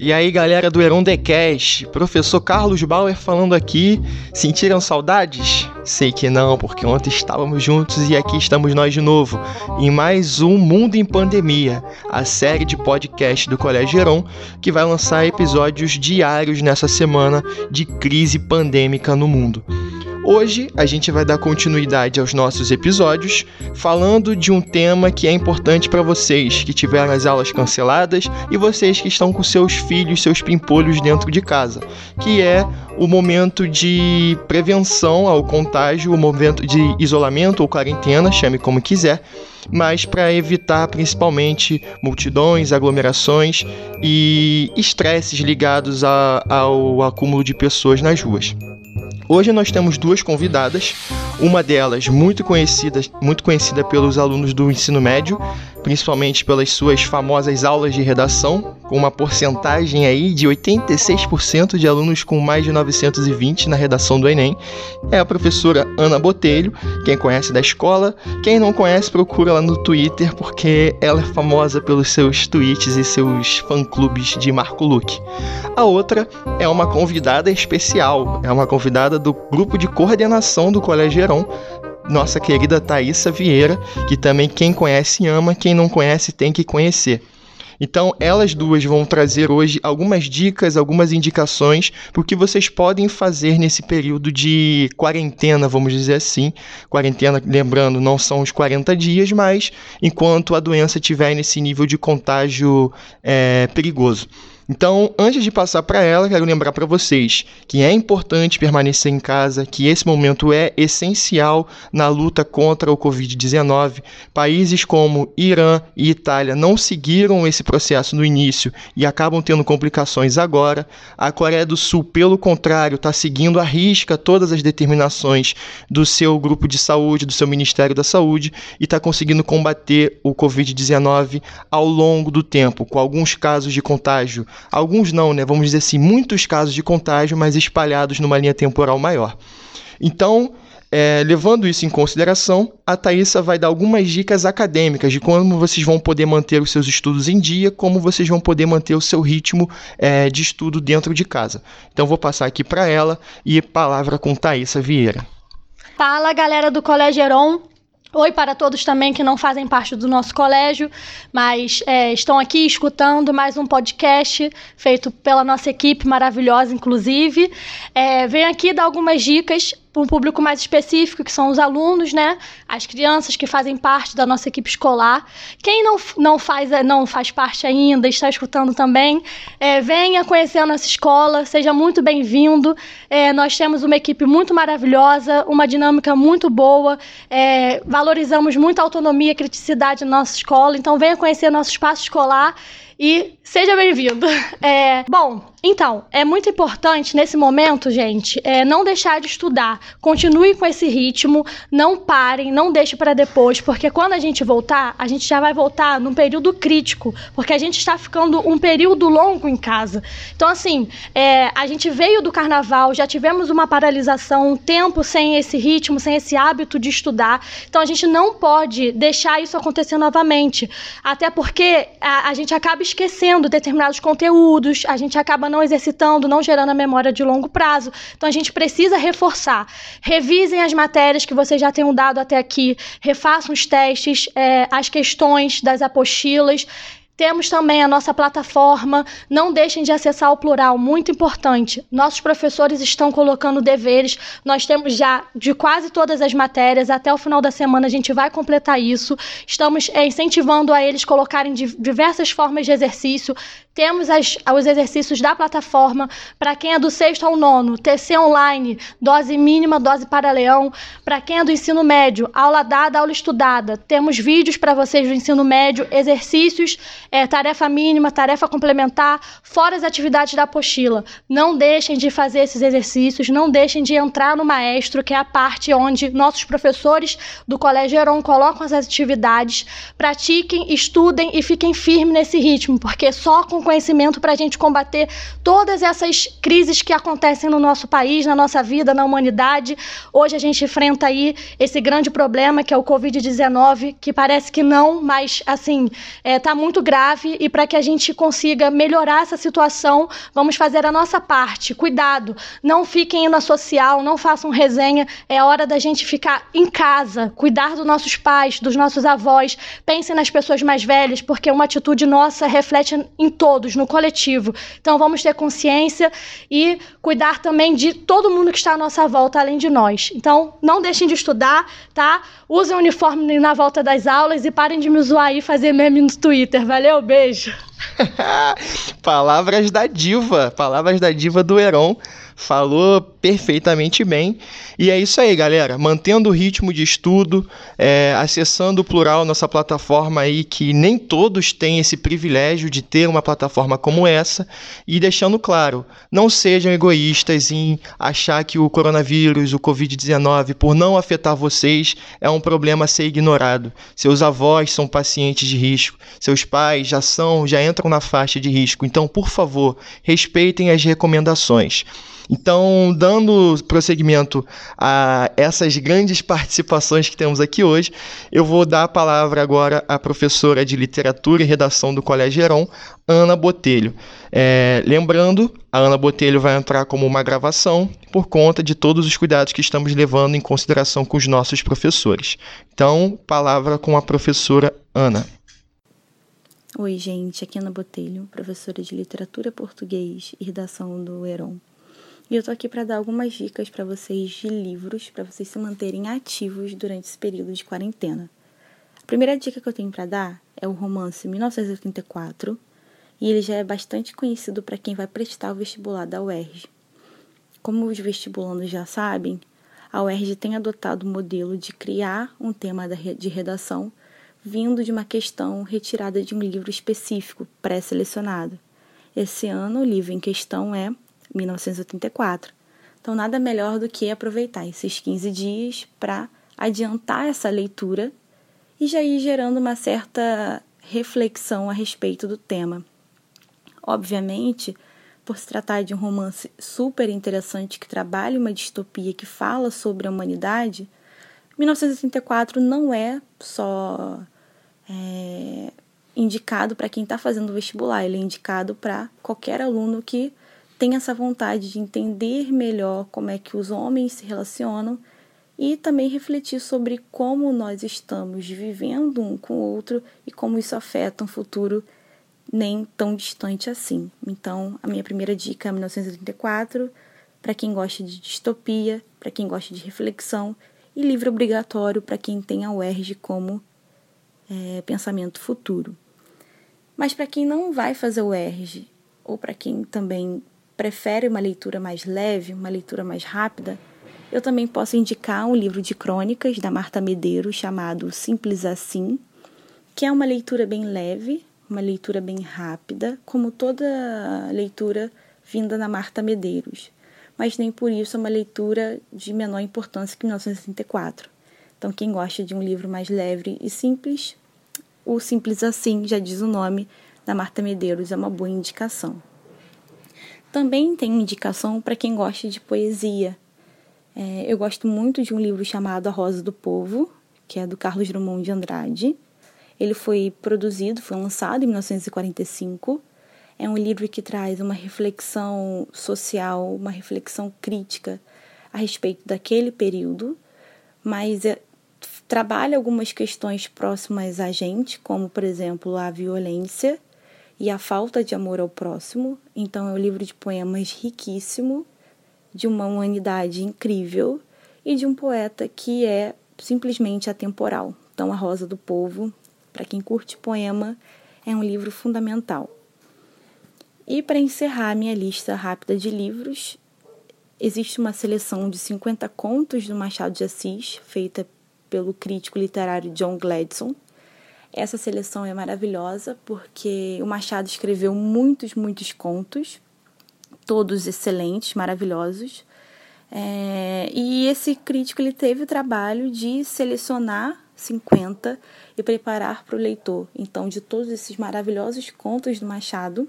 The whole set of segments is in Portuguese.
E aí, galera do Heron Decast, professor Carlos Bauer falando aqui. Sentiram saudades? Sei que não, porque ontem estávamos juntos e aqui estamos nós de novo, em mais um Mundo em Pandemia, a série de podcast do Colégio Heron, que vai lançar episódios diários nessa semana de crise pandêmica no mundo. Hoje a gente vai dar continuidade aos nossos episódios, falando de um tema que é importante para vocês que tiveram as aulas canceladas e vocês que estão com seus filhos, seus pimpolhos dentro de casa, que é o momento de prevenção ao contágio, o momento de isolamento ou quarentena, chame como quiser, mas para evitar principalmente multidões, aglomerações e estresses ligados a, ao acúmulo de pessoas nas ruas. Hoje nós temos duas convidadas, uma delas muito conhecida, muito conhecida pelos alunos do ensino médio, principalmente pelas suas famosas aulas de redação, com uma porcentagem aí de 86% de alunos com mais de 920 na redação do Enem. É a professora Ana Botelho, quem conhece da escola, quem não conhece procura lá no Twitter porque ela é famosa pelos seus tweets e seus fã-clubes de Marco Luque. A outra é uma convidada especial, é uma convidada do grupo de coordenação do Colégio Heron, nossa querida Thaisa Vieira, que também quem conhece ama, quem não conhece tem que conhecer. Então, elas duas vão trazer hoje algumas dicas, algumas indicações para o que vocês podem fazer nesse período de quarentena, vamos dizer assim. Quarentena, lembrando, não são os 40 dias, mas enquanto a doença estiver nesse nível de contágio é, perigoso. Então, antes de passar para ela, quero lembrar para vocês que é importante permanecer em casa, que esse momento é essencial na luta contra o Covid-19. Países como Irã e Itália não seguiram esse processo no início e acabam tendo complicações agora. A Coreia do Sul, pelo contrário, está seguindo à risca todas as determinações do seu grupo de saúde, do seu Ministério da Saúde e está conseguindo combater o Covid-19 ao longo do tempo, com alguns casos de contágio Alguns não, né? Vamos dizer assim, muitos casos de contágio, mas espalhados numa linha temporal maior. Então, é, levando isso em consideração, a Thaisa vai dar algumas dicas acadêmicas de como vocês vão poder manter os seus estudos em dia, como vocês vão poder manter o seu ritmo é, de estudo dentro de casa. Então, vou passar aqui para ela e palavra com Thaisa Vieira. Fala, galera do Colégio Heron. Oi para todos também que não fazem parte do nosso colégio, mas é, estão aqui escutando mais um podcast feito pela nossa equipe maravilhosa, inclusive. É, venho aqui dar algumas dicas um público mais específico, que são os alunos, né? As crianças que fazem parte da nossa equipe escolar. Quem não, não, faz, não faz parte ainda, está escutando também, é, venha conhecer a nossa escola, seja muito bem-vindo. É, nós temos uma equipe muito maravilhosa, uma dinâmica muito boa, é, valorizamos muito a autonomia e criticidade na nossa escola, então venha conhecer nosso espaço escolar e seja bem-vindo. É, bom, então, é muito importante nesse momento, gente, é, não deixar de estudar. Continue com esse ritmo, não parem, não deixe para depois, porque quando a gente voltar, a gente já vai voltar num período crítico, porque a gente está ficando um período longo em casa. Então, assim, é, a gente veio do carnaval, já tivemos uma paralisação, um tempo sem esse ritmo, sem esse hábito de estudar. Então, a gente não pode deixar isso acontecer novamente, até porque a, a gente acaba esquecendo determinados conteúdos, a gente acaba não exercitando, não gerando a memória de longo prazo. Então a gente precisa reforçar. Revisem as matérias que vocês já tenham dado até aqui, refaçam os testes, é, as questões das apostilas, temos também a nossa plataforma. Não deixem de acessar o plural, muito importante. Nossos professores estão colocando deveres. Nós temos já de quase todas as matérias. Até o final da semana a gente vai completar isso. Estamos é, incentivando a eles colocarem diversas formas de exercício. Temos as, os exercícios da plataforma para quem é do sexto ao nono, TC online, dose mínima, dose para leão. Para quem é do ensino médio, aula dada, aula estudada. Temos vídeos para vocês do ensino médio, exercícios, é, tarefa mínima, tarefa complementar, fora as atividades da apostila. Não deixem de fazer esses exercícios, não deixem de entrar no maestro, que é a parte onde nossos professores do Colégio Heron colocam as atividades. Pratiquem, estudem e fiquem firmes nesse ritmo, porque só com conhecimento para a gente combater todas essas crises que acontecem no nosso país, na nossa vida, na humanidade. Hoje a gente enfrenta aí esse grande problema que é o Covid-19, que parece que não, mas assim, está é, muito grave e para que a gente consiga melhorar essa situação, vamos fazer a nossa parte. Cuidado, não fiquem na social, não façam resenha. É hora da gente ficar em casa, cuidar dos nossos pais, dos nossos avós. Pensem nas pessoas mais velhas, porque uma atitude nossa reflete em todos, no coletivo. Então vamos ter consciência e cuidar também de todo mundo que está à nossa volta, além de nós. Então não deixem de estudar, tá? Usem o uniforme na volta das aulas e parem de me zoar e fazer meme no Twitter. Valeu, beijo. palavras da diva, palavras da diva do Heron falou perfeitamente bem. E é isso aí, galera. Mantendo o ritmo de estudo, é, acessando o plural, nossa plataforma aí, que nem todos têm esse privilégio de ter uma plataforma como essa, e deixando claro, não sejam egoístas em achar que o coronavírus, o Covid-19, por não afetar vocês, é um problema a ser ignorado. Seus avós são pacientes de risco, seus pais já são, já entram na faixa de risco. Então, por favor, respeitem as recomendações. Então, dando prosseguimento a essas grandes participações que temos aqui hoje, eu vou dar a palavra agora à professora de literatura e redação do Colégio Heron, Ana Botelho. É, lembrando, a Ana Botelho vai entrar como uma gravação por conta de todos os cuidados que estamos levando em consideração com os nossos professores. Então, palavra com a professora Ana. Oi, gente, aqui é Ana Botelho, professora de literatura português e redação do Heron. E eu tô aqui para dar algumas dicas para vocês de livros para vocês se manterem ativos durante esse período de quarentena. A primeira dica que eu tenho para dar é o romance 1984, e ele já é bastante conhecido para quem vai prestar o vestibular da UERJ. Como os vestibulandos já sabem, a UERJ tem adotado o modelo de criar um tema de redação vindo de uma questão retirada de um livro específico, pré-selecionado. Esse ano, o livro em questão é 1984. Então, nada melhor do que aproveitar esses 15 dias para adiantar essa leitura e já ir gerando uma certa reflexão a respeito do tema. Obviamente, por se tratar de um romance super interessante que trabalha uma distopia que fala sobre a humanidade, 1984 não é só é, indicado para quem está fazendo vestibular, ele é indicado para qualquer aluno que tem essa vontade de entender melhor como é que os homens se relacionam e também refletir sobre como nós estamos vivendo um com o outro e como isso afeta um futuro nem tão distante assim. Então, a minha primeira dica é 1984, para quem gosta de distopia, para quem gosta de reflexão, e livro obrigatório para quem tem a UERJ como é, pensamento futuro. Mas para quem não vai fazer o UERJ, ou para quem também prefere uma leitura mais leve, uma leitura mais rápida, eu também posso indicar um livro de crônicas da Marta Medeiros chamado Simples Assim, que é uma leitura bem leve, uma leitura bem rápida, como toda leitura vinda da Marta Medeiros, mas nem por isso é uma leitura de menor importância que 1964. Então, quem gosta de um livro mais leve e simples, o Simples Assim, já diz o nome, da Marta Medeiros, é uma boa indicação. Também tem indicação para quem gosta de poesia. É, eu gosto muito de um livro chamado A Rosa do Povo, que é do Carlos Drummond de Andrade. Ele foi produzido, foi lançado em 1945. É um livro que traz uma reflexão social, uma reflexão crítica a respeito daquele período, mas é, trabalha algumas questões próximas a gente, como, por exemplo, a violência e a falta de amor ao próximo. Então é um livro de poemas riquíssimo, de uma humanidade incrível e de um poeta que é simplesmente atemporal. Então A Rosa do Povo, para quem curte poema, é um livro fundamental. E para encerrar minha lista rápida de livros, existe uma seleção de 50 contos do Machado de Assis, feita pelo crítico literário John Gladson. Essa seleção é maravilhosa porque o Machado escreveu muitos, muitos contos, todos excelentes, maravilhosos. É, e esse crítico ele teve o trabalho de selecionar 50 e preparar para o leitor. Então, de todos esses maravilhosos contos do Machado,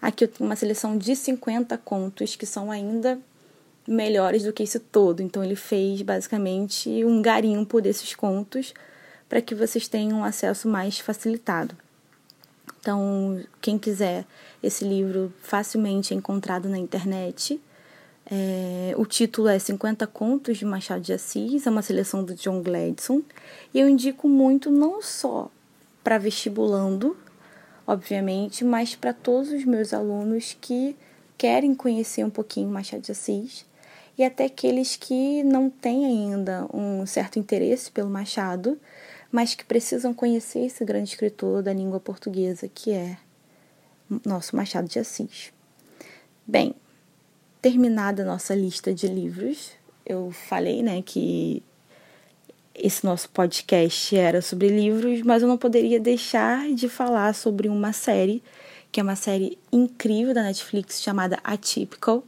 aqui eu tenho uma seleção de 50 contos que são ainda melhores do que esse todo. Então, ele fez basicamente um garimpo desses contos para que vocês tenham um acesso mais facilitado. Então, quem quiser, esse livro facilmente é encontrado na internet. É, o título é 50 Contos de Machado de Assis, é uma seleção do John Gladson. E eu indico muito não só para vestibulando, obviamente, mas para todos os meus alunos que querem conhecer um pouquinho Machado de Assis e até aqueles que não têm ainda um certo interesse pelo Machado, mas que precisam conhecer esse grande escritor da língua portuguesa, que é nosso Machado de Assis. Bem, terminada a nossa lista de livros, eu falei, né, que esse nosso podcast era sobre livros, mas eu não poderia deixar de falar sobre uma série, que é uma série incrível da Netflix chamada Atypical.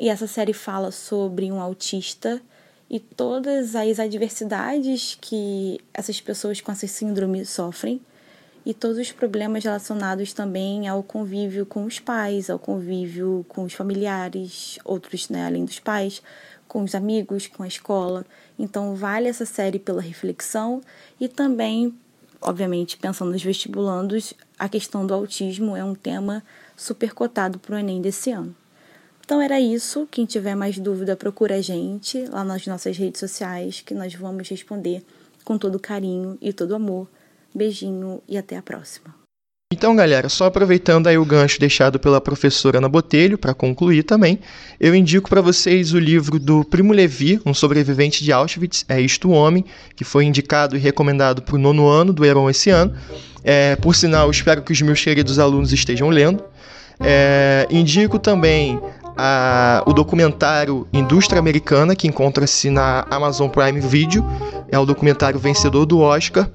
E essa série fala sobre um autista e todas as adversidades que essas pessoas com essa síndrome sofrem e todos os problemas relacionados também ao convívio com os pais, ao convívio com os familiares, outros, né, além dos pais, com os amigos, com a escola. Então, vale essa série pela reflexão e também, obviamente, pensando nos vestibulandos, a questão do autismo é um tema super cotado para o Enem desse ano. Então era isso. Quem tiver mais dúvida, procura a gente lá nas nossas redes sociais, que nós vamos responder com todo carinho e todo amor. Beijinho e até a próxima. Então, galera, só aproveitando aí o gancho deixado pela professora Ana Botelho, para concluir também, eu indico para vocês o livro do Primo Levi, um sobrevivente de Auschwitz, é Isto o Homem, que foi indicado e recomendado para o nono ano do Heron esse ano. É, por sinal, espero que os meus queridos alunos estejam lendo. É, indico também a, o documentário Indústria Americana, que encontra-se na Amazon Prime Video, é o documentário vencedor do Oscar,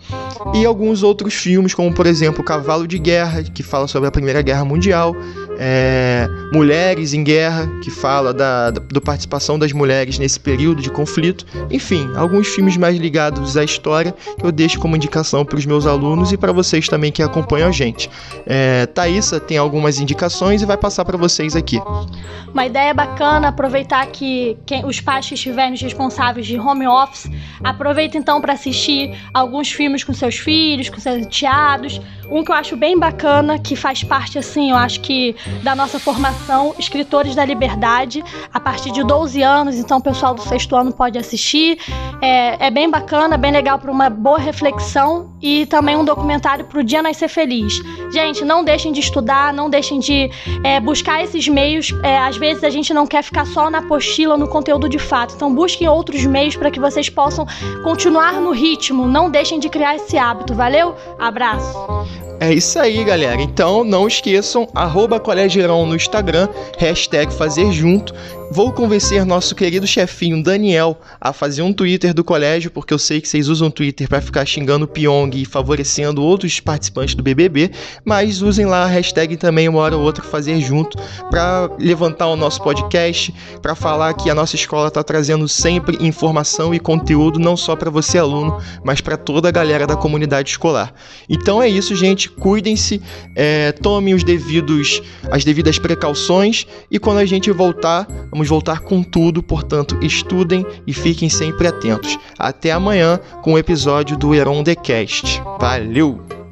e alguns outros filmes, como por exemplo Cavalo de Guerra, que fala sobre a Primeira Guerra Mundial, é, Mulheres em Guerra, que fala da, da, participação das mulheres nesse período de conflito. Enfim, alguns filmes mais ligados à história que eu deixo como indicação para os meus alunos e para vocês também que acompanham a gente. É, Thaisa tem algumas indicações e vai passar para vocês aqui. Uma ideia bacana, aproveitar que quem, os pais que estiverem responsáveis de home office, aproveita então para assistir alguns filmes com seus filhos, com seus enteados. Um que eu acho bem bacana, que faz parte, assim, eu acho que da nossa formação, Escritores da Liberdade, a partir de 12 anos, então o pessoal do sexto ano pode assistir. É, é bem bacana, bem legal para uma boa reflexão e também um documentário para o Dia Nascer Feliz. Gente, não deixem de estudar, não deixem de é, buscar esses meios. É, às vezes a gente não quer ficar só na apostila, no conteúdo de fato. Então busquem outros meios para que vocês possam continuar no ritmo. Não deixem de criar esse hábito. Valeu? Abraço! É isso aí, galera. Então não esqueçam, arroba no Instagram, hashtag fazer junto Vou convencer nosso querido chefinho Daniel a fazer um Twitter do colégio, porque eu sei que vocês usam Twitter para ficar xingando o Pyong e favorecendo outros participantes do BBB, mas usem lá a hashtag também uma hora ou outra fazer junto para levantar o nosso podcast, para falar que a nossa escola está trazendo sempre informação e conteúdo não só para você aluno, mas para toda a galera da comunidade escolar. Então é isso, gente. Cuidem-se, é, tomem os devidos, as devidas precauções e quando a gente voltar, vamos Vamos voltar com tudo, portanto, estudem e fiquem sempre atentos. Até amanhã com o episódio do Heron The Cast. Valeu!